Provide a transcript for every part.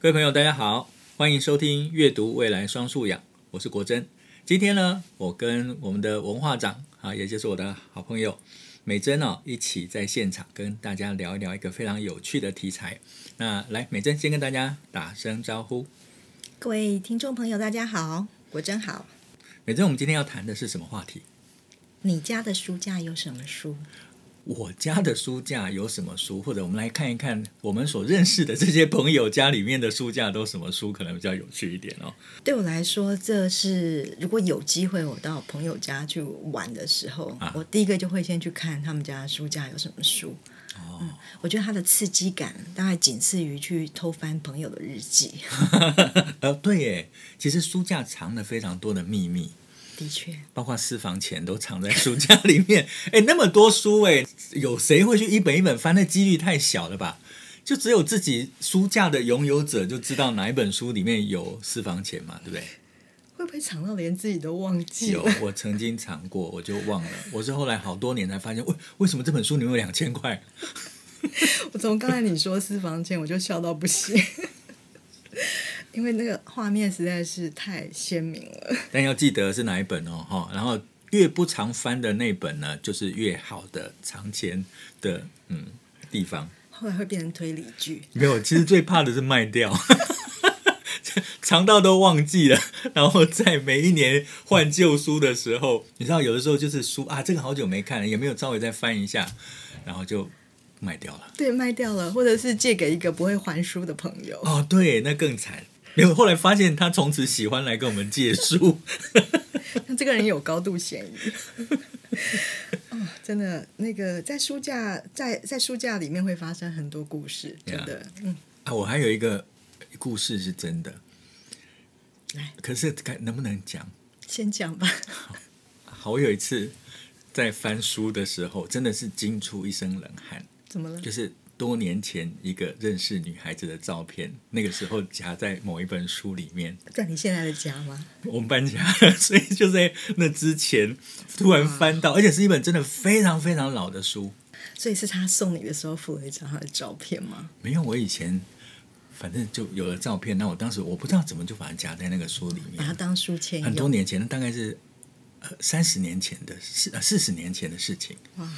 各位朋友，大家好，欢迎收听《阅读未来双素养》，我是国珍。今天呢，我跟我们的文化长啊，也就是我的好朋友美珍哦，一起在现场跟大家聊一聊一个非常有趣的题材。那来，美珍先跟大家打声招呼。各位听众朋友，大家好，国珍好。美珍，我们今天要谈的是什么话题？你家的书架有什么书？我家的书架有什么书？或者我们来看一看我们所认识的这些朋友家里面的书架都什么书，可能比较有趣一点哦。对我来说，这是如果有机会我到朋友家去玩的时候，啊、我第一个就会先去看他们家的书架有什么书。哦、嗯，我觉得它的刺激感大概仅次于去偷翻朋友的日记。呃，对耶，其实书架藏了非常多的秘密。的确，包括私房钱都藏在书架里面。哎，那么多书，哎，有谁会去一本一本翻？那几率太小了吧？就只有自己书架的拥有者就知道哪一本书里面有私房钱嘛，对不对？会不会藏到连自己都忘记了？有，我曾经藏过，我就忘了。我是后来好多年才发现，为为什么这本书里面有两千块？我从刚才你说私房钱，我就笑到不行。因为那个画面实在是太鲜明了，但要记得是哪一本哦，哈，然后越不常翻的那本呢，就是越好的藏钱的嗯地方。后来会变成推理剧，没有，其实最怕的是卖掉，藏到都忘记了，然后在每一年换旧书的时候，你知道有的时候就是书啊，这个好久没看了，也没有稍微再翻一下，然后就卖掉了。对，卖掉了，或者是借给一个不会还书的朋友。哦，对，那更惨。因为后来发现他从此喜欢来跟我们借书，那这个人有高度嫌疑。哦，真的，那个在书架在在书架里面会发生很多故事，真的。Yeah. 嗯啊，我还有一个故事是真的，来，可是该能不能讲？先讲吧。好，我有一次在翻书的时候，真的是惊出一身冷汗。怎么了？就是。多年前一个认识女孩子的照片，那个时候夹在某一本书里面。在你现在的家吗？我们搬家，所以就在那之前突然翻到，而且是一本真的非常非常老的书。所以是他送你的时候附了一张他的照片吗？没有，我以前反正就有了照片。那我当时我不知道怎么就把它夹在那个书里面，把它当书签。很多年前，大概是三十年前的四四十年前的事情。哇。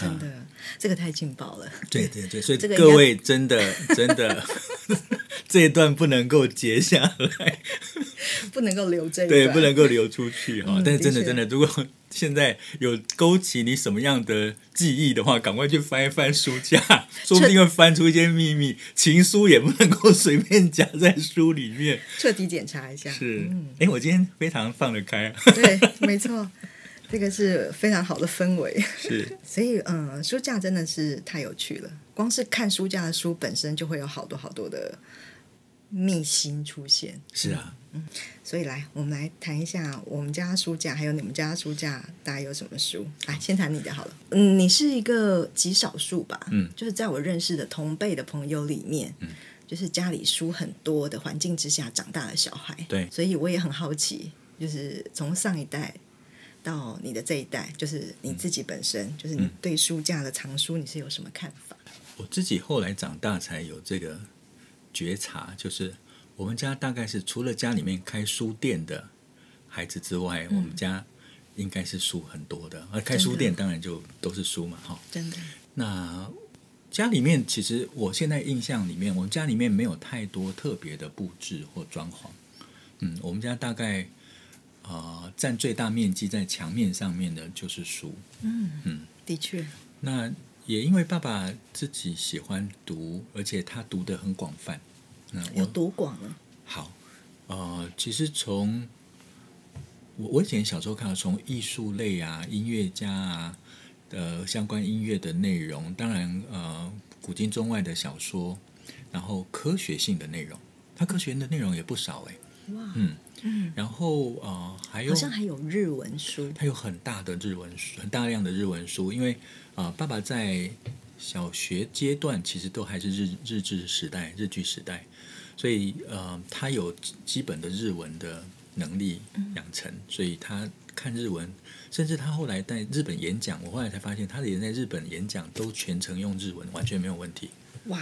真的，嗯、这个太劲爆了。对对对，所以各位真的 真的，这一段不能够截下来，不能够留这一段，对，不能够流出去哈。嗯、但是真的真的，如果现在有勾起你什么样的记忆的话，赶快去翻一翻书架，说不定会翻出一些秘密。情书也不能够随便夹在书里面，彻底检查一下。是，哎、嗯，我今天非常放得开。对，没错。这个是非常好的氛围，是，所以嗯，书架真的是太有趣了。光是看书架的书本身，就会有好多好多的秘辛出现。是啊，嗯，所以来，我们来谈一下我们家书架，还有你们家书架大概有什么书？来，先谈你的好了。嗯，你是一个极少数吧？嗯，就是在我认识的同辈的朋友里面，嗯，就是家里书很多的环境之下长大的小孩。对，所以我也很好奇，就是从上一代。到你的这一代，就是你自己本身，嗯、就是你对书架的藏书，你是有什么看法？我自己后来长大才有这个觉察，就是我们家大概是除了家里面开书店的孩子之外，嗯、我们家应该是书很多的。而开书店当然就都是书嘛，哈，真的。那家里面其实我现在印象里面，我们家里面没有太多特别的布置或装潢。嗯，我们家大概。呃，占最大面积在墙面上面的就是书。嗯嗯，的确。那也因为爸爸自己喜欢读，而且他读的很广泛。那有多广了？好，呃，其实从我我以前小时候看到，从艺术类啊、音乐家啊的相关音乐的内容，当然呃，古今中外的小说，然后科学性的内容，他科学的内容也不少哎。哇，嗯。嗯，然后呃，还有好像还有日文书，他有很大的日文书，很大量的日文书。因为爸爸在小学阶段其实都还是日日治时代、日剧时代，所以呃，他有基本的日文的能力养成，嗯、所以他看日文，甚至他后来在日本演讲，我后来才发现，他连在日本演讲都全程用日文，完全没有问题。哇，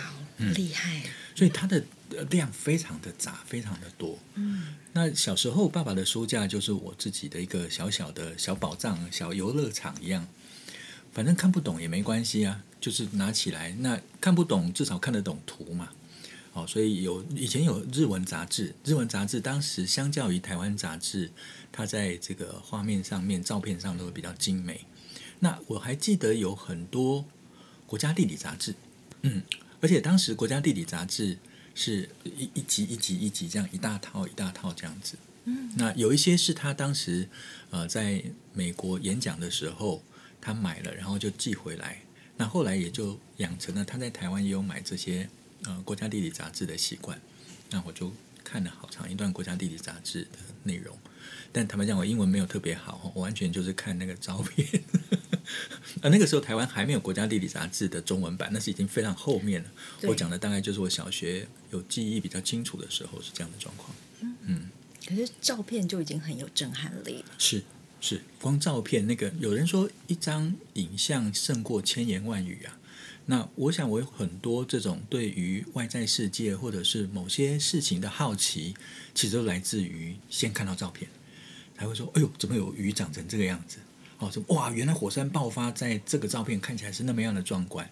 厉害！所以它的量非常的杂，非常的多。嗯，那小时候爸爸的书架就是我自己的一个小小的小宝藏、小游乐场一样。反正看不懂也没关系啊，就是拿起来。那看不懂至少看得懂图嘛。哦，所以有以前有日文杂志，日文杂志当时相较于台湾杂志，它在这个画面上面、照片上都会比较精美。那我还记得有很多国家地理杂志，嗯，而且当时国家地理杂志是一一集一集一集这样一大套一大套这样子，嗯，那有一些是他当时呃在美国演讲的时候他买了，然后就寄回来，那后来也就养成了他在台湾也有买这些呃国家地理杂志的习惯，那我就看了好长一段国家地理杂志的内容。但坦白讲，我英文没有特别好，我完全就是看那个照片。而那个时候台湾还没有国家地理杂志的中文版，那是已经非常后面了。我讲的大概就是我小学有记忆比较清楚的时候是这样的状况。嗯，嗯，可是照片就已经很有震撼力了。是是，光照片那个，有人说一张影像胜过千言万语啊。那我想我有很多这种对于外在世界或者是某些事情的好奇，其实都来自于先看到照片。才会说：“哎呦，怎么有鱼长成这个样子？哦，就哇？原来火山爆发在这个照片看起来是那么样的壮观。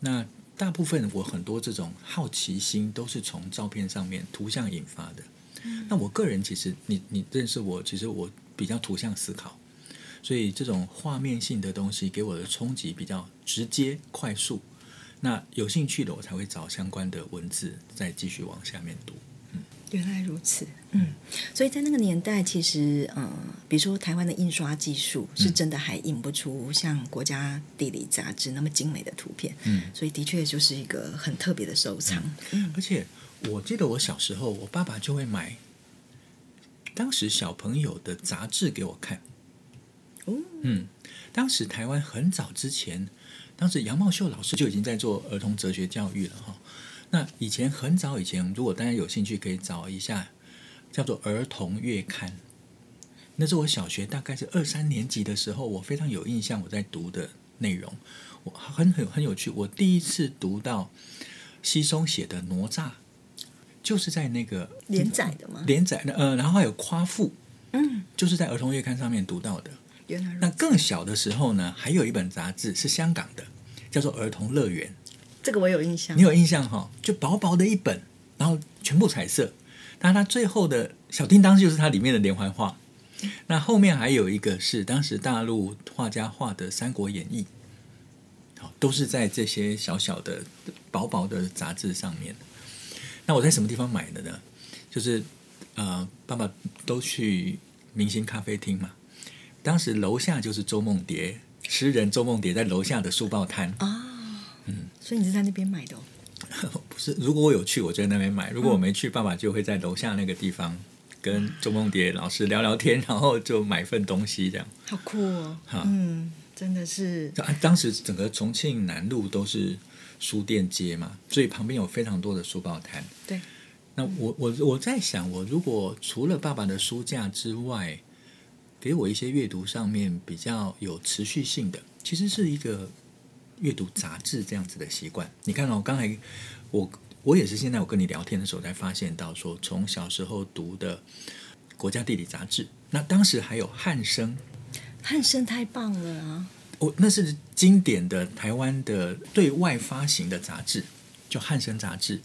那大部分我很多这种好奇心都是从照片上面图像引发的。那我个人其实，你你认识我，其实我比较图像思考，所以这种画面性的东西给我的冲击比较直接、快速。那有兴趣的，我才会找相关的文字，再继续往下面读。”原来如此，嗯，所以在那个年代，其实，嗯、呃，比如说台湾的印刷技术是真的还印不出像国家地理杂志那么精美的图片，嗯，所以的确就是一个很特别的收藏。嗯，而且我记得我小时候，我爸爸就会买当时小朋友的杂志给我看。哦，嗯，当时台湾很早之前，当时杨茂秀老师就已经在做儿童哲学教育了，哈。那以前很早以前，如果大家有兴趣，可以找一下叫做《儿童月刊》。那是我小学大概是二三年级的时候，我非常有印象我在读的内容。我很很很有趣，我第一次读到西松写的《哪吒》，就是在那个连载的吗？连载的，呃，然后还有夸父，嗯，就是在《儿童月刊》上面读到的。原来，那更小的时候呢，还有一本杂志是香港的，叫做《儿童乐园》。这个我有印象，你有印象哈？就薄薄的一本，然后全部彩色。但它最后的小叮当就是它里面的连环画。那后面还有一个是当时大陆画家画的《三国演义》，好，都是在这些小小的薄薄的杂志上面。那我在什么地方买的呢？就是呃，爸爸都去明星咖啡厅嘛。当时楼下就是周梦蝶，诗人周梦蝶在楼下的书报摊啊。嗯，所以你是在那边买的哦？不是，如果我有去，我就在那边买；如果我没去，爸爸就会在楼下那个地方跟周梦蝶老师聊聊天，然后就买份东西，这样。好酷哦！嗯，真的是。当时整个重庆南路都是书店街嘛，所以旁边有非常多的书报摊。对。那我我我在想，我如果除了爸爸的书架之外，给我一些阅读上面比较有持续性的，其实是一个。阅读杂志这样子的习惯，你看哦，刚才我我也是现在我跟你聊天的时候才发现到说，从小时候读的国家地理杂志，那当时还有汉声，汉声太棒了啊！我那是经典的台湾的对外发行的杂志，叫汉声杂志。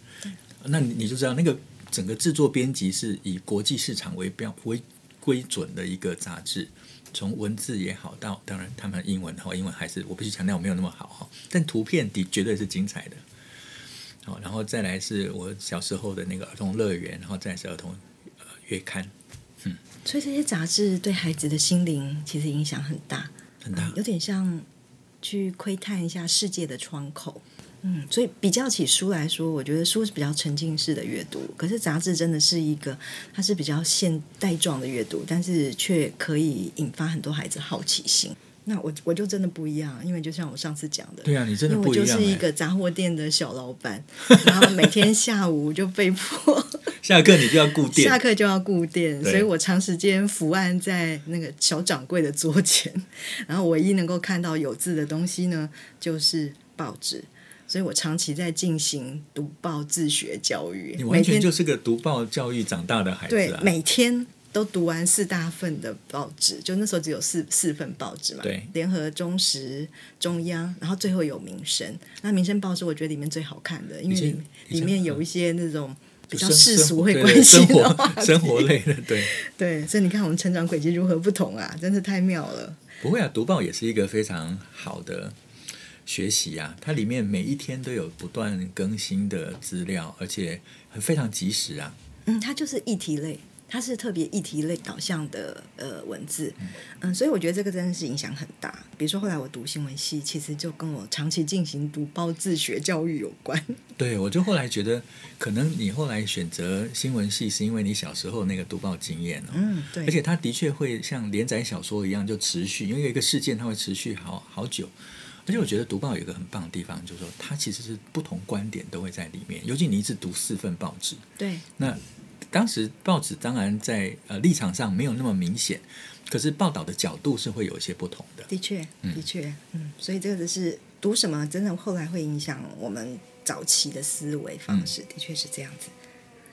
那你就知道那个整个制作编辑是以国际市场为标为规准的一个杂志。从文字也好，到当然他们英文的话，英文还是我必须强调我没有那么好哈。但图片的绝对是精彩的。好，然后再来是我小时候的那个儿童乐园，然后再是儿童呃月刊。嗯，所以这些杂志对孩子的心灵其实影响很大，很大，有点像去窥探一下世界的窗口。嗯，所以比较起书来说，我觉得书是比较沉浸式的阅读，可是杂志真的是一个，它是比较现代状的阅读，但是却可以引发很多孩子好奇心。那我我就真的不一样，因为就像我上次讲的，对啊，你真的不一样，因为我就是一个杂货店的小老板，然后每天下午就被迫 下课你就要顾店，下课就要顾店，所以我长时间伏案在那个小掌柜的桌前，然后唯一能够看到有字的东西呢，就是报纸。所以我长期在进行读报自学教育。你完全就是个读报教育长大的孩子啊！对，每天都读完四大份的报纸，就那时候只有四四份报纸嘛。对，联合、中时、中央，然后最后有民生。那民生报是我觉得里面最好看的，因为里，里面有一些那种。比较世俗会关心的话生活，生活类的，对对，所以你看我们成长轨迹如何不同啊，真是太妙了。不会啊，读报也是一个非常好的学习啊，它里面每一天都有不断更新的资料，而且非常及时啊。嗯，它就是议题类。它是特别议题类导向的呃文字，嗯，所以我觉得这个真的是影响很大。比如说后来我读新闻系，其实就跟我长期进行读报自学教育有关。对，我就后来觉得，可能你后来选择新闻系，是因为你小时候那个读报经验哦。嗯，对。而且它的确会像连载小说一样，就持续，因为有一个事件它会持续好好久。而且我觉得读报有一个很棒的地方，就是说它其实是不同观点都会在里面。尤其你一直读四份报纸，对，那。当时报纸当然在呃立场上没有那么明显，可是报道的角度是会有一些不同的。的确，的确，嗯，嗯，所以这个是读什么，真的后来会影响我们早期的思维方式，嗯、的确是这样子。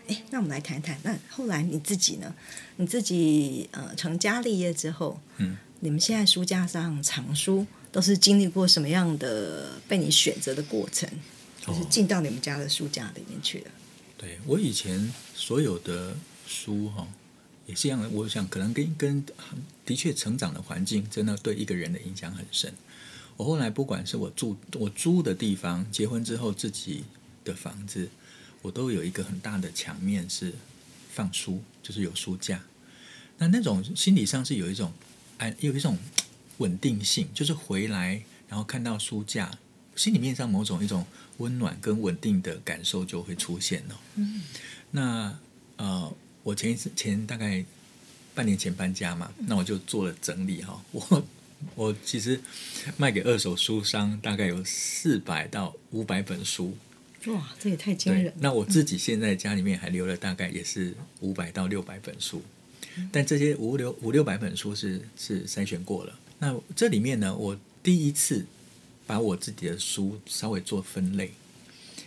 哎，那我们来谈谈，那后来你自己呢？你自己呃成家立业之后，嗯，你们现在书架上藏书都是经历过什么样的被你选择的过程？就是进到你们家的书架里面去的。对，我以前所有的书哈，也是一样的。我想可能跟跟的确成长的环境真的对一个人的影响很深。我后来不管是我住我租的地方，结婚之后自己的房子，我都有一个很大的墙面是放书，就是有书架。那那种心理上是有一种哎，有一种稳定性，就是回来然后看到书架。心里面上某种一种温暖跟稳定的感受就会出现了。嗯，那呃，我前一次前大概半年前搬家嘛，那我就做了整理哈。我我其实卖给二手书商大概有四百到五百本书。哇，这也太惊人！那我自己现在家里面还留了大概也是五百到六百本书，但这些五六五六百本书是是筛选过了。那这里面呢，我第一次。把我自己的书稍微做分类，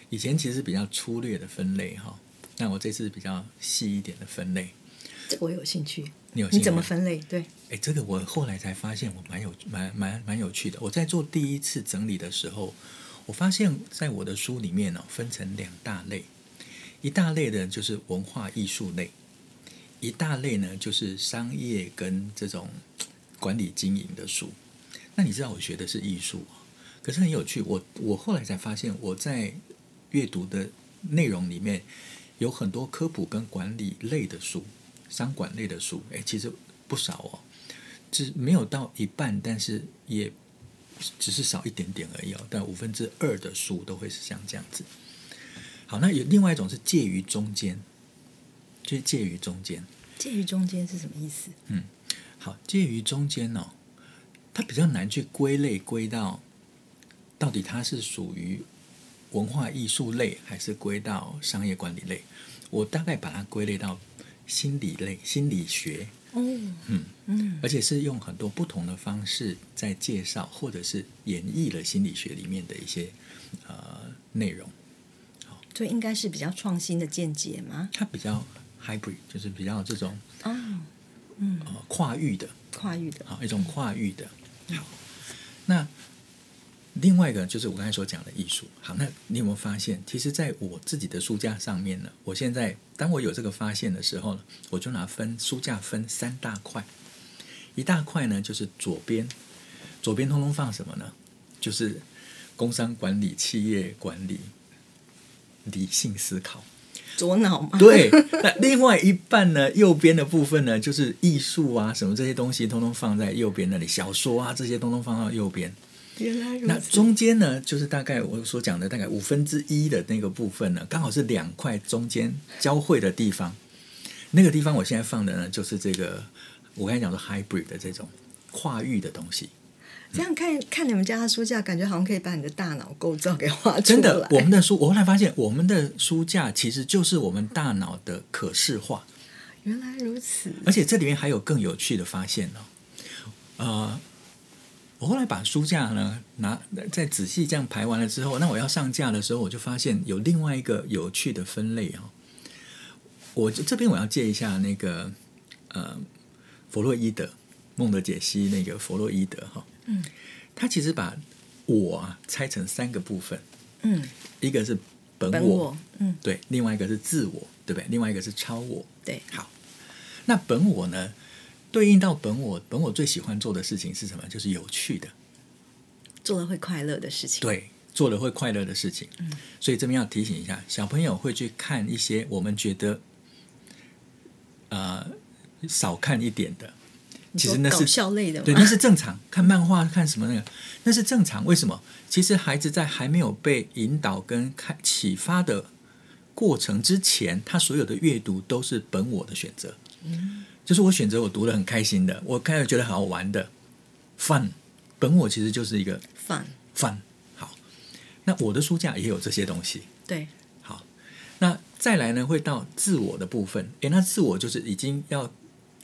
以前其实比较粗略的分类哈，那我这次比较细一点的分类。这个我有兴趣，你有兴趣？你怎么分类？对，哎，这个我后来才发现，我蛮有蛮蛮蛮有趣的。我在做第一次整理的时候，我发现在我的书里面呢，分成两大类，一大类的就是文化艺术类，一大类呢就是商业跟这种管理经营的书。那你知道我学的是艺术。可是很有趣，我我后来才发现，我在阅读的内容里面有很多科普跟管理类的书，商管类的书，哎，其实不少哦，只没有到一半，但是也只是少一点点而已哦。但五分之二的书都会是像这样子。好，那有另外一种是介于中间，就是介于中间。介于中间是什么意思？嗯，好，介于中间哦，它比较难去归类归到。到底它是属于文化艺术类，还是归到商业管理类？我大概把它归类到心理类、心理学。嗯嗯嗯，而且是用很多不同的方式在介绍，或者是演绎了心理学里面的一些呃内容。好，所以应该是比较创新的见解吗？它比较 hybrid，就是比较这种哦，嗯，呃，跨域的，跨域的，好，一种跨域的。好，那。另外一个就是我刚才所讲的艺术。好，那你有没有发现，其实在我自己的书架上面呢？我现在当我有这个发现的时候呢，我就拿分书架分三大块。一大块呢，就是左边，左边通通放什么呢？就是工商管理、企业管理、理性思考。左脑吗？对。那另外一半呢？右边的部分呢，就是艺术啊，什么这些东西，通通放在右边那里。小说啊，这些通通放到右边。原来如此。那中间呢，就是大概我所讲的大概五分之一的那个部分呢，刚好是两块中间交汇的地方。那个地方我现在放的呢，就是这个我刚才讲的 hybrid 的这种跨域的东西。这样看看你们家的书架，感觉好像可以把你的大脑构造给画出来。真的，我们的书，我后来发现，我们的书架其实就是我们大脑的可视化。原来如此。而且这里面还有更有趣的发现哦，呃。我后来把书架呢拿再仔细这样排完了之后，那我要上架的时候，我就发现有另外一个有趣的分类哦。我这边我要借一下那个呃弗洛伊德梦的解析那个弗洛伊德哈，嗯，他其实把我啊拆成三个部分，嗯，一个是本我，本我嗯，对，另外一个是自我，对不对？另外一个是超我，对，好，那本我呢？对应到本我，本我最喜欢做的事情是什么？就是有趣的，做了会快乐的事情。对，做了会快乐的事情。嗯，所以这边要提醒一下，小朋友会去看一些我们觉得，呃，少看一点的，其实那是搞笑类的，对，那是正常。看漫画，看什么那个，那是正常。为什么？其实孩子在还没有被引导跟开启发的过程之前，他所有的阅读都是本我的选择。嗯。就是我选择我读的很开心的，我开始觉得好好玩的，fun。本我其实就是一个 fun fun。好，那我的书架也有这些东西。对，好，那再来呢，会到自我的部分。诶，那自我就是已经要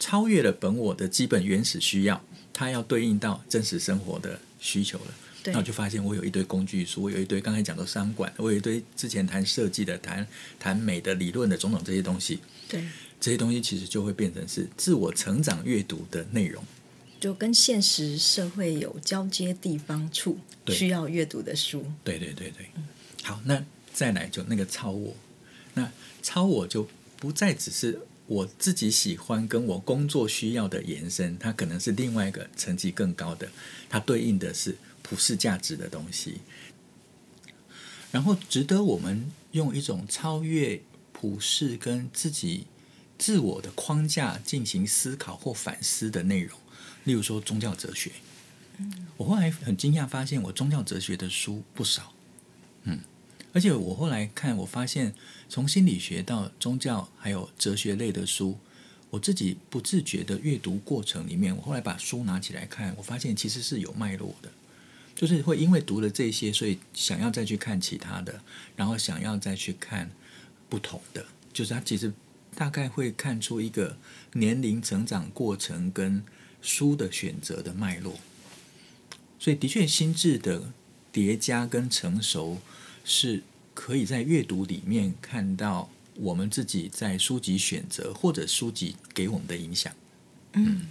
超越了本我的基本原始需要，它要对应到真实生活的需求了。对，那我就发现我有一堆工具书，我有一堆刚才讲的商管，我有一堆之前谈设计的、谈谈美的理论的种种这些东西。对。这些东西其实就会变成是自我成长阅读的内容，就跟现实社会有交接地方处需要阅读的书。对对对对，好，那再来就那个超我，那超我就不再只是我自己喜欢跟我工作需要的延伸，它可能是另外一个层级更高的，它对应的是普世价值的东西，然后值得我们用一种超越普世跟自己。自我的框架进行思考或反思的内容，例如说宗教哲学。我后来很惊讶发现，我宗教哲学的书不少。嗯，而且我后来看，我发现从心理学到宗教还有哲学类的书，我自己不自觉的阅读过程里面，我后来把书拿起来看，我发现其实是有脉络的，就是会因为读了这些，所以想要再去看其他的，然后想要再去看不同的，就是它其实。大概会看出一个年龄成长过程跟书的选择的脉络，所以的确心智的叠加跟成熟是可以在阅读里面看到我们自己在书籍选择或者书籍给我们的影响。嗯，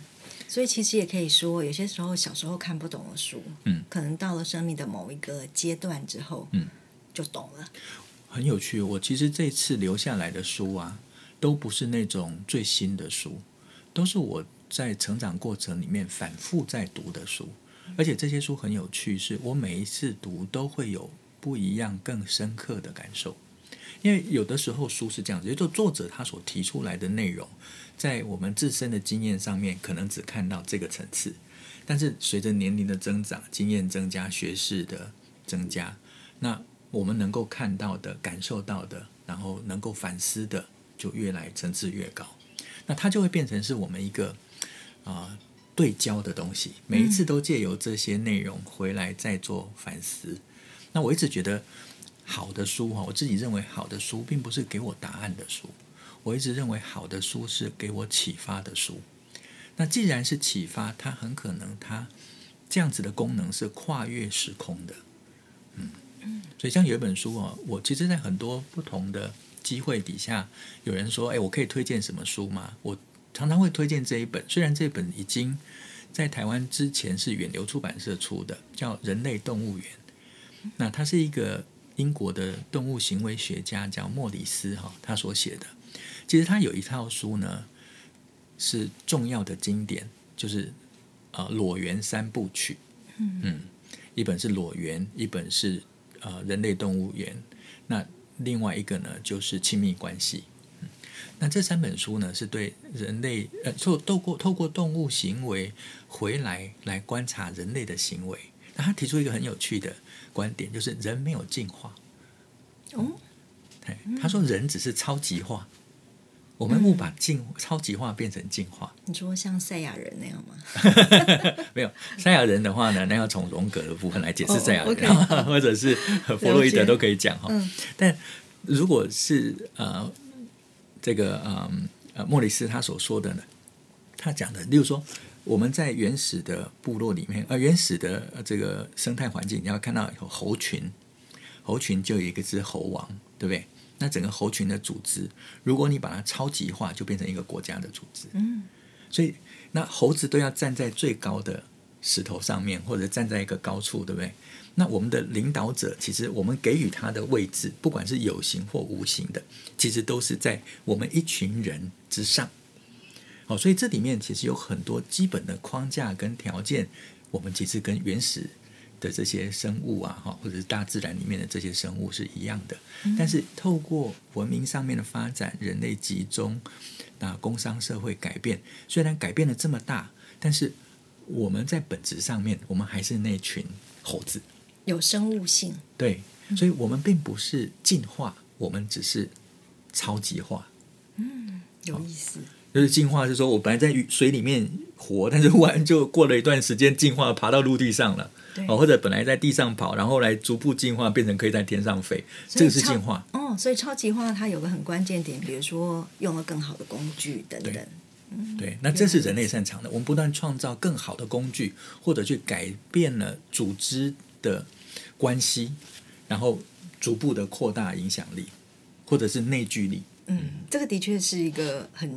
所以其实也可以说，有些时候小时候看不懂的书，嗯，可能到了生命的某一个阶段之后，嗯，就懂了。很有趣，我其实这次留下来的书啊。都不是那种最新的书，都是我在成长过程里面反复在读的书，而且这些书很有趣，是我每一次读都会有不一样、更深刻的感受。因为有的时候书是这样子，也就作者他所提出来的内容，在我们自身的经验上面可能只看到这个层次，但是随着年龄的增长、经验增加、学识的增加，那我们能够看到的、感受到的，然后能够反思的。就越来层次越高，那它就会变成是我们一个啊、对焦的东西，每一次都借由这些内容回来再做反思。嗯、那我一直觉得好的书哈，我自己认为好的书并不是给我答案的书，我一直认为好的书是给我启发的书。那既然是启发，它很可能它这样子的功能是跨越时空的，嗯，所以像有一本书哦，我其实在很多不同的。机会底下有人说：“哎，我可以推荐什么书吗？”我常常会推荐这一本，虽然这本已经在台湾之前是远流出版社出的，叫《人类动物园》。那他是一个英国的动物行为学家，叫莫里斯哈，他所写的。其实他有一套书呢，是重要的经典，就是呃《裸猿三部曲》。嗯，一本是《裸猿》，一本是呃《人类动物园》。那另外一个呢，就是亲密关系。嗯，那这三本书呢，是对人类呃，透透过透过动物行为回来来观察人类的行为。那他提出一个很有趣的观点，就是人没有进化。哦，他说人只是超级化，我们误把进超级化变成进化。你说像赛亚人那样吗？没有，赛亚人的话呢，那要从荣格的部分来解释赛亚人，oh, okay. 或者是弗洛伊德都可以讲哈。嗯，但如果是呃，这个嗯呃莫里斯他所说的呢，他讲的，例如说，我们在原始的部落里面，呃，原始的这个生态环境，你要看到有猴群，猴群就有一个只猴王，对不对？那整个猴群的组织，如果你把它超级化，就变成一个国家的组织。嗯，所以那猴子都要站在最高的石头上面，或者站在一个高处，对不对？那我们的领导者，其实我们给予他的位置，不管是有形或无形的，其实都是在我们一群人之上。好，所以这里面其实有很多基本的框架跟条件，我们其实跟原始的这些生物啊，哈，或者是大自然里面的这些生物是一样的。但是透过文明上面的发展，人类集中，那工商社会改变，虽然改变了这么大，但是我们在本质上面，我们还是那群猴子。有生物性，对，所以我们并不是进化，我们只是超级化。嗯，有意思。就是进化是说，我本来在水里面活，但是忽然就过了一段时间进化，爬到陆地上了。哦，或者本来在地上跑，然后来逐步进化，变成可以在天上飞。这个是进化。哦，所以超级化它有个很关键点，比如说用了更好的工具等等。嗯、对，那这是人类擅长的。我们不断创造更好的工具，或者去改变了组织的关系，然后逐步的扩大影响力，或者是内聚力。嗯，这个的确是一个很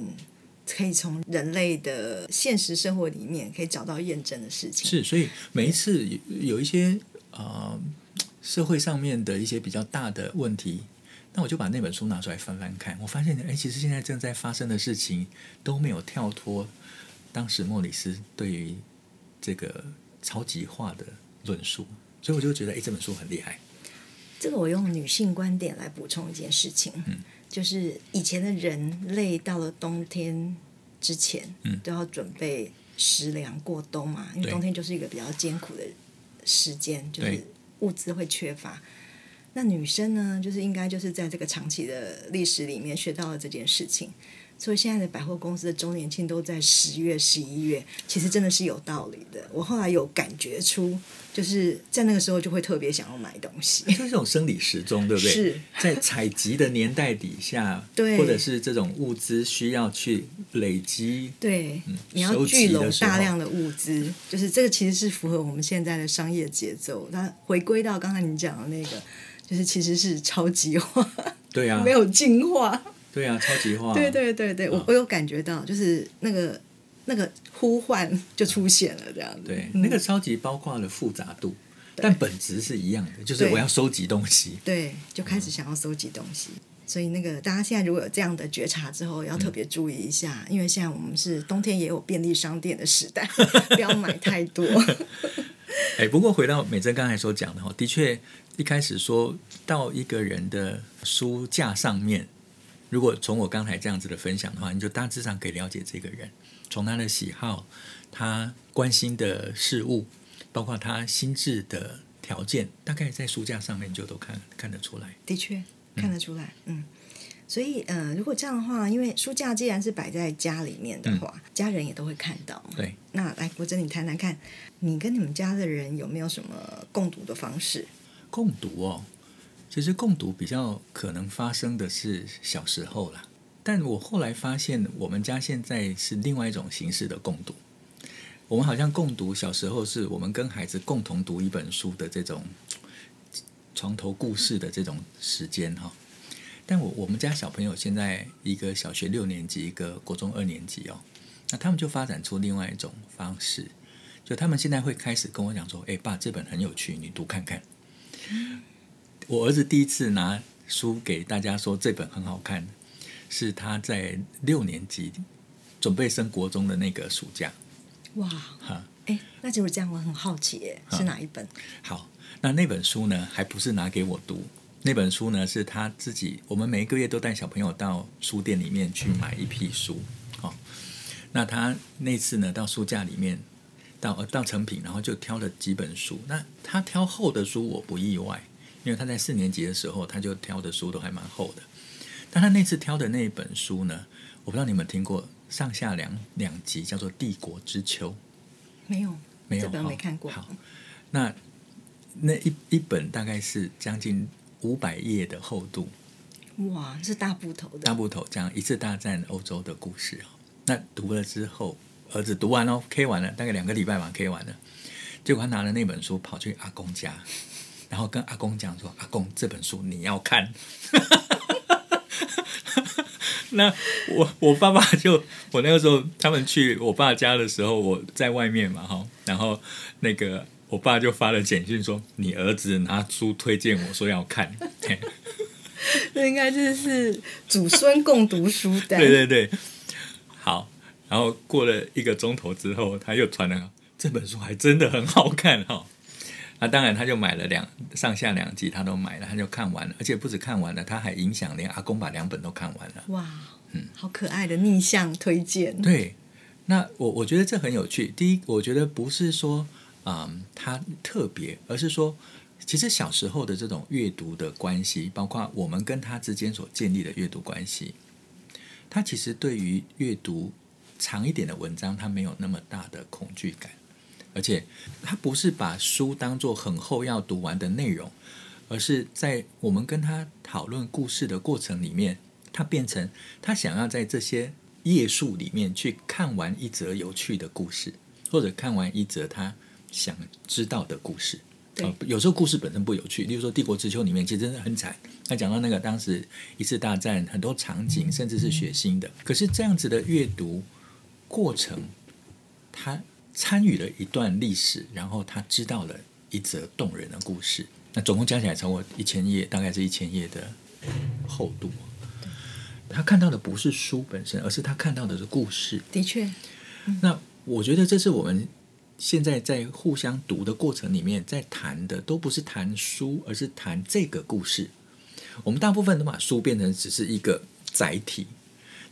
可以从人类的现实生活里面可以找到验证的事情。是，所以每一次有一些呃社会上面的一些比较大的问题，那我就把那本书拿出来翻翻看，我发现，哎，其实现在正在发生的事情都没有跳脱当时莫里斯对于这个超级化的论述。所以我就觉得，哎，这本书很厉害。这个我用女性观点来补充一件事情，嗯，就是以前的人类到了冬天之前，嗯，都要准备食粮过冬嘛，因为冬天就是一个比较艰苦的时间，就是物资会缺乏。那女生呢，就是应该就是在这个长期的历史里面学到了这件事情。所以现在的百货公司的周年庆都在十月、十一月，其实真的是有道理的。我后来有感觉出，就是在那个时候就会特别想要买东西，就是这种生理时钟，对不对？是 在采集的年代底下，对，或者是这种物资需要去累积，对，嗯、你要聚拢大量的物资，就是这个其实是符合我们现在的商业节奏。那回归到刚才你讲的那个，就是其实是超级化，对啊，没有进化。对啊，超级化。对对对对，我、哦、我有感觉到，就是那个那个呼唤就出现了，这样子。对，那个超级包括了复杂度，但本质是一样的，就是我要收集东西。对，就开始想要收集东西。嗯、所以那个大家现在如果有这样的觉察之后，要特别注意一下，嗯、因为现在我们是冬天也有便利商店的时代，不要买太多。哎，不过回到美珍刚才所讲的哈，的确一开始说到一个人的书架上面。如果从我刚才这样子的分享的话，你就大致上可以了解这个人，从他的喜好、他关心的事物，包括他心智的条件，大概在书架上面就都看看得出来。的确看得出来，嗯，嗯，所以呃，如果这样的话，因为书架既然是摆在家里面的话，嗯、家人也都会看到。对，那来国珍，你谈谈看，你跟你们家的人有没有什么共读的方式？共读哦。其实共读比较可能发生的是小时候啦，但我后来发现，我们家现在是另外一种形式的共读。我们好像共读小时候是我们跟孩子共同读一本书的这种床头故事的这种时间哈。但我我们家小朋友现在一个小学六年级，一个国中二年级哦，那他们就发展出另外一种方式，就他们现在会开始跟我讲说：“哎，爸，这本很有趣，你读看看。”我儿子第一次拿书给大家说，这本很好看，是他在六年级准备升国中的那个暑假。哇，哈，哎，那就是这样，我很好奇，耶，是哪一本？好，那那本书呢，还不是拿给我读，那本书呢是他自己。我们每一个月都带小朋友到书店里面去买一批书，哦，那他那次呢到书架里面到到成品，然后就挑了几本书。那他挑厚的书，我不意外。因为他在四年级的时候，他就挑的书都还蛮厚的。但他那次挑的那一本书呢，我不知道你们听过上下两两集，叫做《帝国之秋》。没有，没有，这本没看过。好，那那一一本大概是将近五百页的厚度。哇，是大部头的。大部头讲一次大战欧洲的故事。那读了之后，儿子读完了，K 完了，大概两个礼拜吧，K 完了。结果他拿了那本书跑去阿公家，然后跟阿公讲说：“阿公，这本书你要看。”那我我爸爸就我那个时候他们去我爸家的时候，我在外面嘛哈，然后那个我爸就发了简讯说：“你儿子拿书推荐我说要看。”这 应该就是祖孙共读书的。对对对，好。然后过了一个钟头之后，他又传了。这本书还真的很好看哈、哦，那当然他就买了两上下两集，他都买了，他就看完了，而且不止看完了，他还影响连阿公把两本都看完了。哇，嗯，好可爱的逆向推荐。对，那我我觉得这很有趣。第一，我觉得不是说啊、嗯、他特别，而是说其实小时候的这种阅读的关系，包括我们跟他之间所建立的阅读关系，他其实对于阅读长一点的文章，他没有那么大的恐惧感。而且他不是把书当做很厚要读完的内容，而是在我们跟他讨论故事的过程里面，他变成他想要在这些页数里面去看完一则有趣的故事，或者看完一则他想知道的故事。对，呃，有时候故事本身不有趣，例如说《帝国之秋》里面其实真的很惨，他讲到那个当时一次大战很多场景，甚至是血腥的。可是这样子的阅读过程，他。参与了一段历史，然后他知道了一则动人的故事。那总共加起来超过一千页，大概是一千页的厚度。他看到的不是书本身，而是他看到的是故事。的确，嗯、那我觉得这是我们现在在互相读的过程里面，在谈的都不是谈书，而是谈这个故事。我们大部分都把书变成只是一个载体。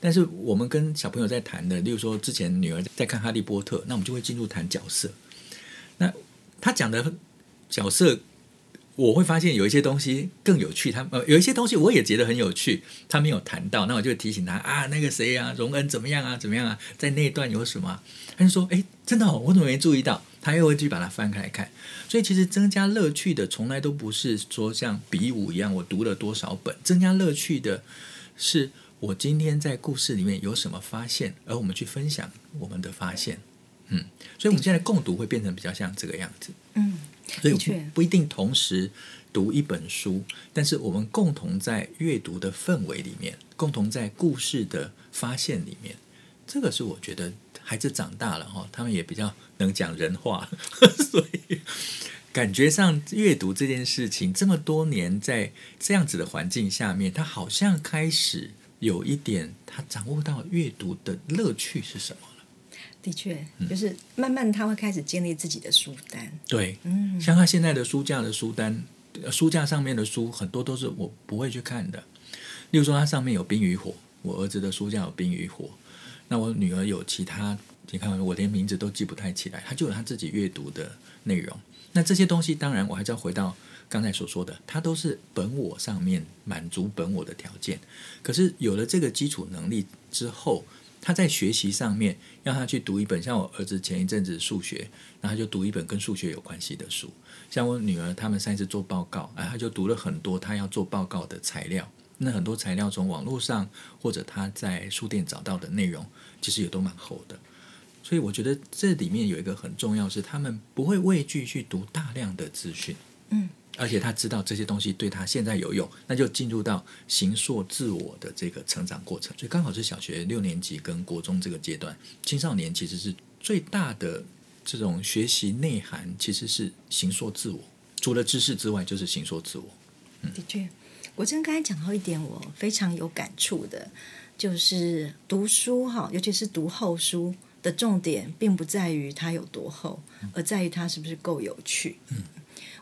但是我们跟小朋友在谈的，例如说之前女儿在看《哈利波特》，那我们就会进入谈角色。那他讲的角色，我会发现有一些东西更有趣，他呃有一些东西我也觉得很有趣，他没有谈到，那我就提醒他啊，那个谁啊，荣恩怎么样啊，怎么样啊，在那一段有什么？他就说，哎，真的哦，我怎么没注意到？他又会去把它翻开来看。所以其实增加乐趣的，从来都不是说像比武一样，我读了多少本，增加乐趣的是。我今天在故事里面有什么发现，而我们去分享我们的发现，嗯，所以我们现在共读会变成比较像这个样子，嗯，所以不，不一定同时读一本书，但是我们共同在阅读的氛围里面，共同在故事的发现里面，这个是我觉得孩子长大了哈，他们也比较能讲人话，所以感觉上阅读这件事情这么多年在这样子的环境下面，他好像开始。有一点，他掌握到阅读的乐趣是什么了？的确，就是慢慢他会开始建立自己的书单。对，嗯，像他现在的书架的书单，书架上面的书很多都是我不会去看的。例如说，它上面有《冰与火》，我儿子的书架有《冰与火》，那我女儿有其他，你看我连名字都记不太起来，他就有他自己阅读的内容。那这些东西，当然我还是要回到。刚才所说的，它都是本我上面满足本我的条件。可是有了这个基础能力之后，他在学习上面，让他去读一本，像我儿子前一阵子数学，然后他就读一本跟数学有关系的书。像我女儿他们上次做报告，哎，他就读了很多他要做报告的材料。那很多材料从网络上或者他在书店找到的内容，其实也都蛮厚的。所以我觉得这里面有一个很重要是，他们不会畏惧去读大量的资讯。嗯。而且他知道这些东西对他现在有用，那就进入到形塑自我的这个成长过程。所以刚好是小学六年级跟国中这个阶段，青少年其实是最大的这种学习内涵，其实是形塑自我。除了知识之外，就是形塑自我。嗯，的确，国珍刚才讲到一点，我非常有感触的，就是读书哈，尤其是读厚书的重点，并不在于它有多厚，而在于它是不是够有趣。嗯。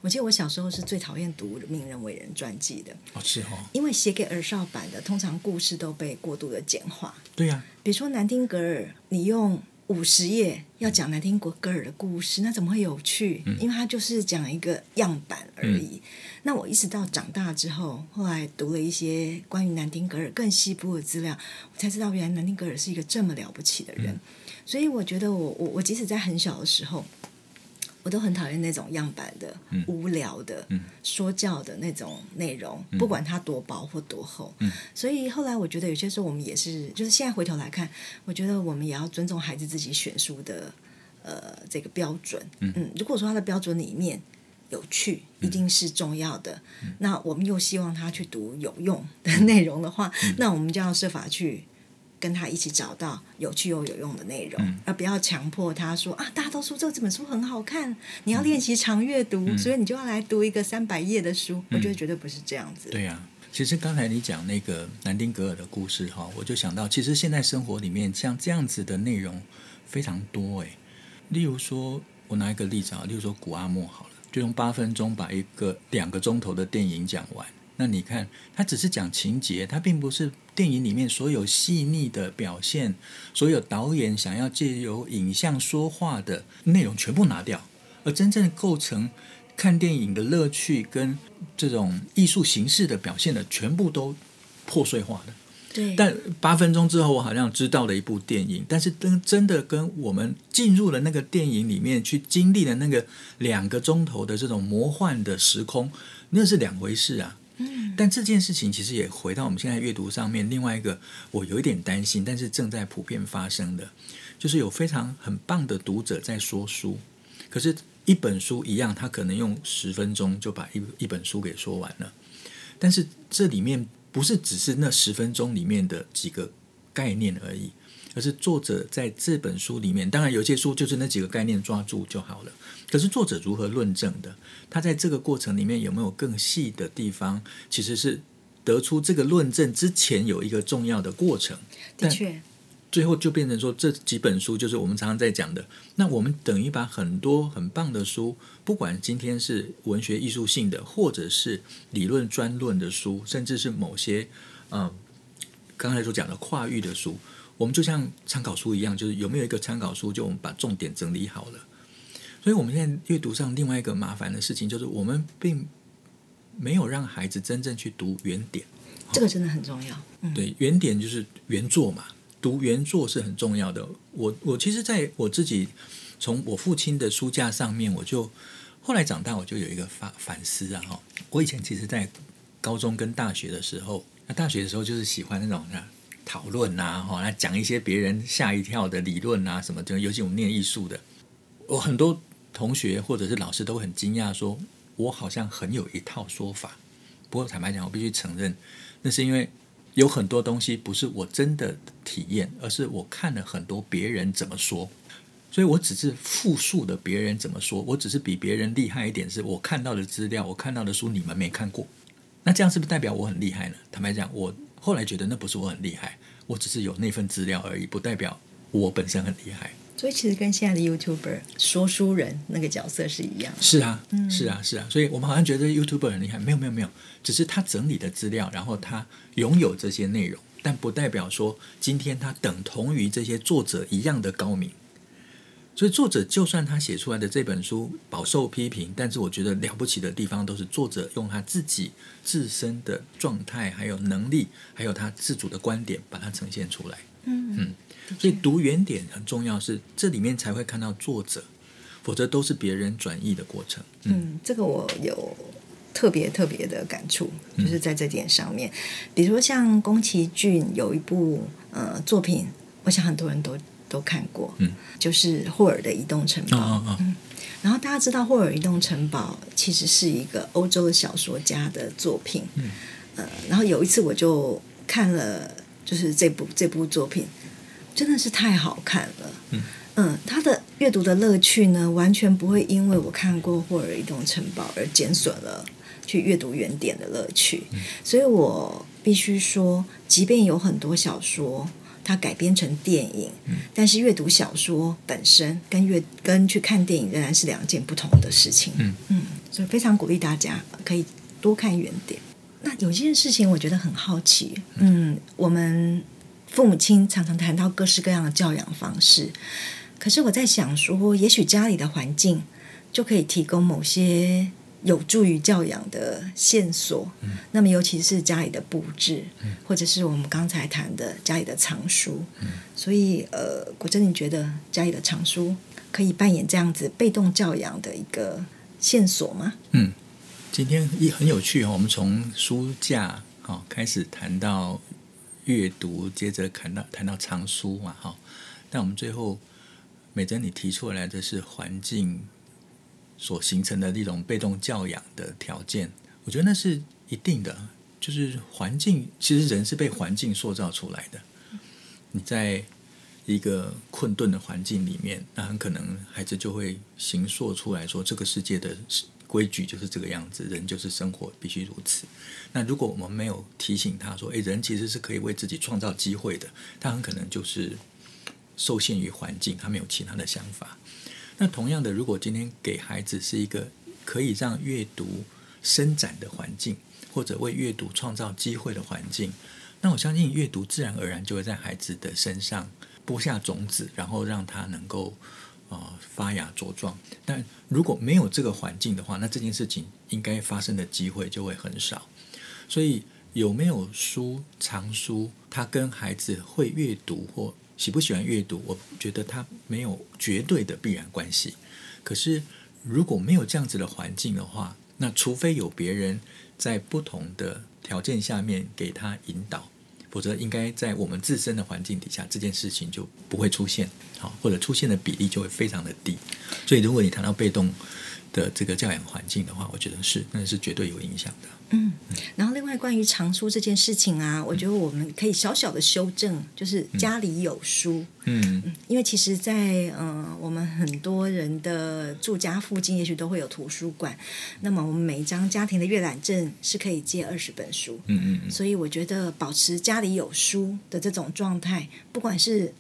我记得我小时候是最讨厌读名人伟人传记的，哦是哦，因为写给儿少版的，通常故事都被过度的简化。对呀、啊，比如说南丁格尔，你用五十页要讲南丁格尔的故事，那怎么会有趣？嗯、因为他就是讲一个样板而已。嗯、那我一直到长大之后，后来读了一些关于南丁格尔更细部的资料，我才知道原来南丁格尔是一个这么了不起的人。嗯、所以我觉得我我我即使在很小的时候。我我都很讨厌那种样板的、嗯、无聊的、嗯、说教的那种内容，嗯、不管它多薄或多厚。嗯、所以后来我觉得有些时候我们也是，就是现在回头来看，我觉得我们也要尊重孩子自己选书的呃这个标准。嗯，嗯，如果说他的标准里面有趣一定是重要的，嗯、那我们又希望他去读有用的内容的话，嗯、那我们就要设法去。跟他一起找到有趣又有用的内容，嗯、而不要强迫他说啊，大家都说这这本书很好看，你要练习长阅读，嗯、所以你就要来读一个三百页的书。嗯、我觉得绝对不是这样子。对呀、啊，其实刚才你讲那个南丁格尔的故事哈，我就想到，其实现在生活里面像这样子的内容非常多诶。例如说，我拿一个例子啊，例如说古阿莫好了，就用八分钟把一个两个钟头的电影讲完。那你看，他只是讲情节，他并不是电影里面所有细腻的表现，所有导演想要借由影像说话的内容全部拿掉，而真正构成看电影的乐趣跟这种艺术形式的表现的，全部都破碎化的。对。但八分钟之后，我好像知道了一部电影，但是真真的跟我们进入了那个电影里面去经历了那个两个钟头的这种魔幻的时空，那是两回事啊。但这件事情其实也回到我们现在阅读上面，另外一个我有一点担心，但是正在普遍发生的，就是有非常很棒的读者在说书，可是，一本书一样，他可能用十分钟就把一一本书给说完了，但是这里面不是只是那十分钟里面的几个概念而已。可是作者在这本书里面，当然有些书就是那几个概念抓住就好了。可是作者如何论证的？他在这个过程里面有没有更细的地方？其实是得出这个论证之前有一个重要的过程。的确，最后就变成说这几本书就是我们常常在讲的。那我们等于把很多很棒的书，不管今天是文学艺术性的，或者是理论专论的书，甚至是某些嗯刚才所讲的跨域的书。我们就像参考书一样，就是有没有一个参考书，就我们把重点整理好了。所以，我们现在阅读上另外一个麻烦的事情，就是我们并没有让孩子真正去读原点。这个真的很重要。嗯、对，原点就是原作嘛，读原作是很重要的。我我其实在我自己从我父亲的书架上面，我就后来长大，我就有一个反反思啊。哈，我以前其实，在高中跟大学的时候，那大学的时候就是喜欢那种讨论呐，哈，来讲一些别人吓一跳的理论啊，什么的。尤其我们念艺术的，我很多同学或者是老师都很惊讶，说我好像很有一套说法。不过坦白讲，我必须承认，那是因为有很多东西不是我真的体验，而是我看了很多别人怎么说，所以我只是复述的别人怎么说，我只是比别人厉害一点，是我看到的资料，我看到的书你们没看过。那这样是不是代表我很厉害呢？坦白讲，我。后来觉得那不是我很厉害，我只是有那份资料而已，不代表我本身很厉害。所以其实跟现在的 YouTuber 说书人那个角色是一样。是啊，是啊，是啊。所以我们好像觉得 YouTuber 很厉害，没有，没有，没有，只是他整理的资料，然后他拥有这些内容，但不代表说今天他等同于这些作者一样的高明。所以作者就算他写出来的这本书饱受批评，但是我觉得了不起的地方都是作者用他自己自身的状态、还有能力、还有他自主的观点，把它呈现出来。嗯嗯，所以读原点很重要，是这里面才会看到作者，否则都是别人转译的过程。嗯，嗯，这个我有特别特别的感触，就是在这点上面，嗯、比如说像宫崎骏有一部呃作品，我想很多人都。都看过，嗯，就是霍尔的移动城堡，哦哦、嗯，然后大家知道霍尔移动城堡其实是一个欧洲的小说家的作品，嗯，呃，然后有一次我就看了，就是这部这部作品。真的是太好看了，嗯。嗯，他的阅读的乐趣呢，完全不会因为我看过霍尔移动城堡而减损了去阅读原点的乐趣，嗯、所以我必须说，即便有很多小说。它改编成电影，但是阅读小说本身跟阅跟去看电影仍然是两件不同的事情。嗯嗯，所以非常鼓励大家可以多看原点。那有件事情我觉得很好奇，嗯，我们父母亲常常谈到各式各样的教养方式，可是我在想说，也许家里的环境就可以提供某些。有助于教养的线索，嗯、那么尤其是家里的布置，嗯、或者是我们刚才谈的家里的藏书，嗯、所以呃，果真，你觉得家里的藏书可以扮演这样子被动教养的一个线索吗？嗯，今天也很有趣哦。我们从书架哈开始谈到阅读，接着谈到谈到藏书嘛哈。但我们最后美珍你提出来的是环境所形成的一种被动教养的条件，我觉得那是一定的。就是环境，其实人是被环境塑造出来的。你在一个困顿的环境里面，那很可能孩子就会形塑出来说，这个世界的规矩就是这个样子，人就是生活必须如此。那如果我们没有提醒他说，诶，人其实是可以为自己创造机会的，他很可能就是受限于环境，他没有其他的想法。那同样的，如果今天给孩子是一个可以让阅读伸展的环境，或者为阅读创造机会的环境，那我相信阅读自然而然就会在孩子的身上播下种子，然后让他能够呃发芽茁壮。但如果没有这个环境的话，那这件事情应该发生的机会就会很少。所以有没有书藏书，他跟孩子会阅读或喜不喜欢阅读，我觉得他没有绝对的必然关系。可是如果没有这样子的环境的话，那除非有别人。在不同的条件下面给他引导，否则应该在我们自身的环境底下，这件事情就不会出现，好，或者出现的比例就会非常的低。所以，如果你谈到被动的这个教养环境的话，我觉得是，那是绝对有影响的。嗯，然后外关于藏书这件事情啊，我觉得我们可以小小的修正，就是家里有书。嗯，嗯，因为其实在，在呃我们很多人的住家附近，也许都会有图书馆。那么我们每一张家庭的阅览证是可以借二十本书。嗯嗯嗯。所以我觉得保持家里有书的这种状态，不管是。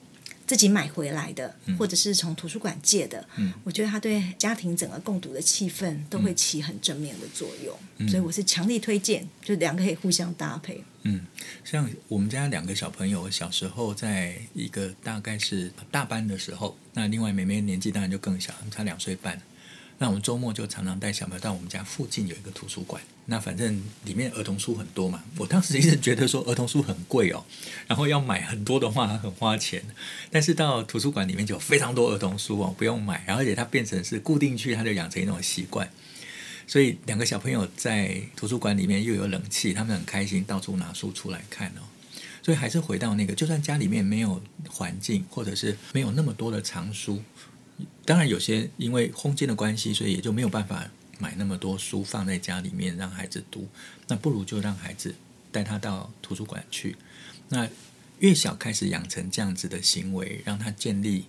自己买回来的，或者是从图书馆借的，嗯，我觉得它对家庭整个共读的气氛都会起很正面的作用，嗯，所以我是强力推荐，就两个可以互相搭配。嗯，像我们家两个小朋友小时候，在一个大概是大班的时候，那另外妹妹年纪当然就更小，她两岁半。那我们周末就常常带小朋友到我们家附近有一个图书馆。那反正里面儿童书很多嘛。我当时一直觉得说儿童书很贵哦，然后要买很多的话很花钱。但是到图书馆里面就有非常多儿童书哦，不用买，而且它变成是固定去，他就养成一种习惯。所以两个小朋友在图书馆里面又有冷气，他们很开心，到处拿书出来看哦。所以还是回到那个，就算家里面没有环境，或者是没有那么多的藏书。当然，有些因为空间的关系，所以也就没有办法买那么多书放在家里面让孩子读。那不如就让孩子带他到图书馆去。那越小开始养成这样子的行为，让他建立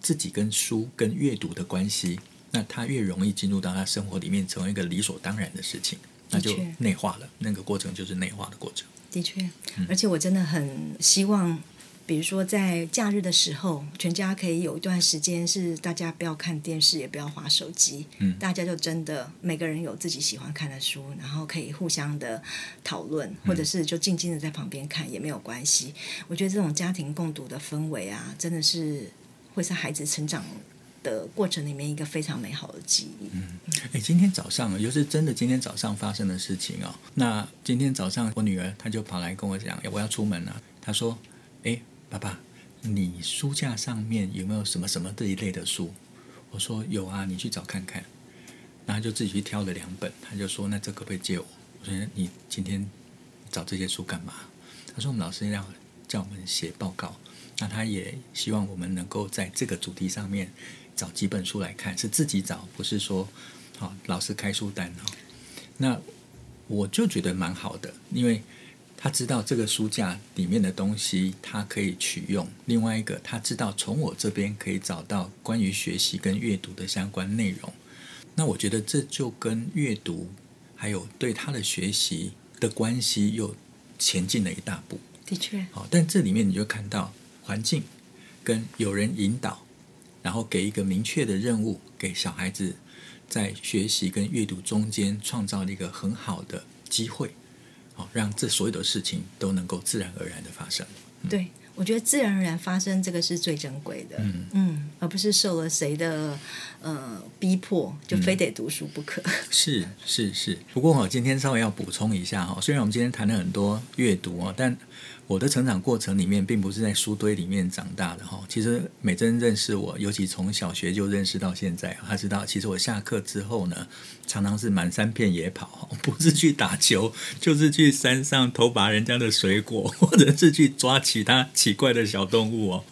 自己跟书、跟阅读的关系，那他越容易进入到他生活里面，成为一个理所当然的事情，那就内化了。那个过程就是内化的过程。的确，而且我真的很希望。比如说，在假日的时候，全家可以有一段时间是大家不要看电视，也不要划手机，嗯，大家就真的每个人有自己喜欢看的书，然后可以互相的讨论，或者是就静静的在旁边看也没有关系。我觉得这种家庭共读的氛围啊，真的是会是孩子成长的过程里面一个非常美好的记忆。嗯，哎，今天早上又是真的，今天早上发生的事情哦。那今天早上我女儿她就跑来跟我讲，我要出门了。她说，哎。爸爸，你书架上面有没有什么什么这一类的书？我说有啊，你去找看看。然后就自己去挑了两本，他就说：“那这可不可以借我？”我说：“你今天找这些书干嘛？”他说：“我们老师要叫我们写报告，那他也希望我们能够在这个主题上面找几本书来看，是自己找，不是说好老师开书单哈。”那我就觉得蛮好的，因为。他知道这个书架里面的东西，他可以取用。另外一个，他知道从我这边可以找到关于学习跟阅读的相关内容。那我觉得这就跟阅读还有对他的学习的关系又前进了一大步。的确，好，但这里面你就看到环境跟有人引导，然后给一个明确的任务，给小孩子在学习跟阅读中间创造了一个很好的机会。让这所有的事情都能够自然而然的发生。对，我觉得自然而然发生这个是最珍贵的。嗯嗯，而不是受了谁的呃逼迫，就非得读书不可。是是是，不过我今天稍微要补充一下哈，虽然我们今天谈了很多阅读哦，但我的成长过程里面，并不是在书堆里面长大的哈。其实美珍认识我，尤其从小学就认识到现在，她知道，其实我下课之后呢，常常是满山遍野跑，不是去打球，就是去山上偷拔人家的水果，或者是去抓其他奇怪的小动物哦。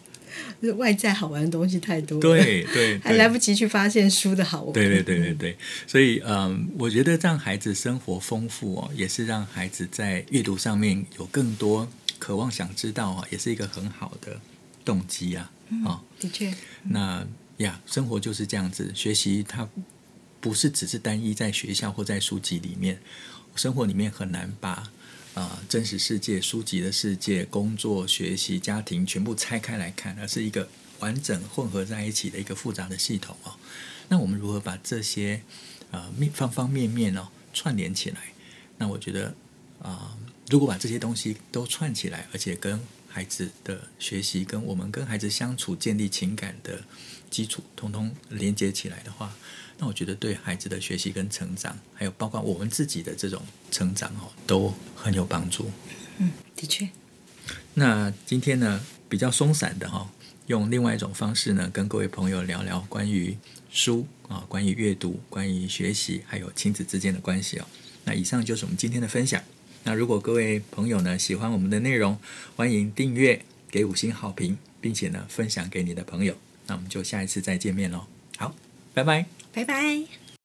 外在好玩的东西太多了，对对，对，还来不及去发现书的好玩。对对对对对，所以嗯，我觉得让孩子生活丰富哦，也是让孩子在阅读上面有更多。渴望想知道啊，也是一个很好的动机啊！啊、嗯，的确，那呀，生活就是这样子，学习它不是只是单一在学校或在书籍里面，生活里面很难把啊、呃、真实世界、书籍的世界、工作、学习、家庭全部拆开来看，而是一个完整混合在一起的一个复杂的系统啊。那我们如何把这些啊面、呃、方方面面哦串联起来？那我觉得啊。呃如果把这些东西都串起来，而且跟孩子的学习、跟我们跟孩子相处、建立情感的基础，通通连接起来的话，那我觉得对孩子的学习跟成长，还有包括我们自己的这种成长哦，都很有帮助。嗯，的确。那今天呢，比较松散的哈，用另外一种方式呢，跟各位朋友聊聊关于书啊，关于阅读、关于学习，还有亲子之间的关系哦。那以上就是我们今天的分享。那如果各位朋友呢，喜欢我们的内容，欢迎订阅、给五星好评，并且呢分享给你的朋友。那我们就下一次再见面喽。好，拜拜，拜拜。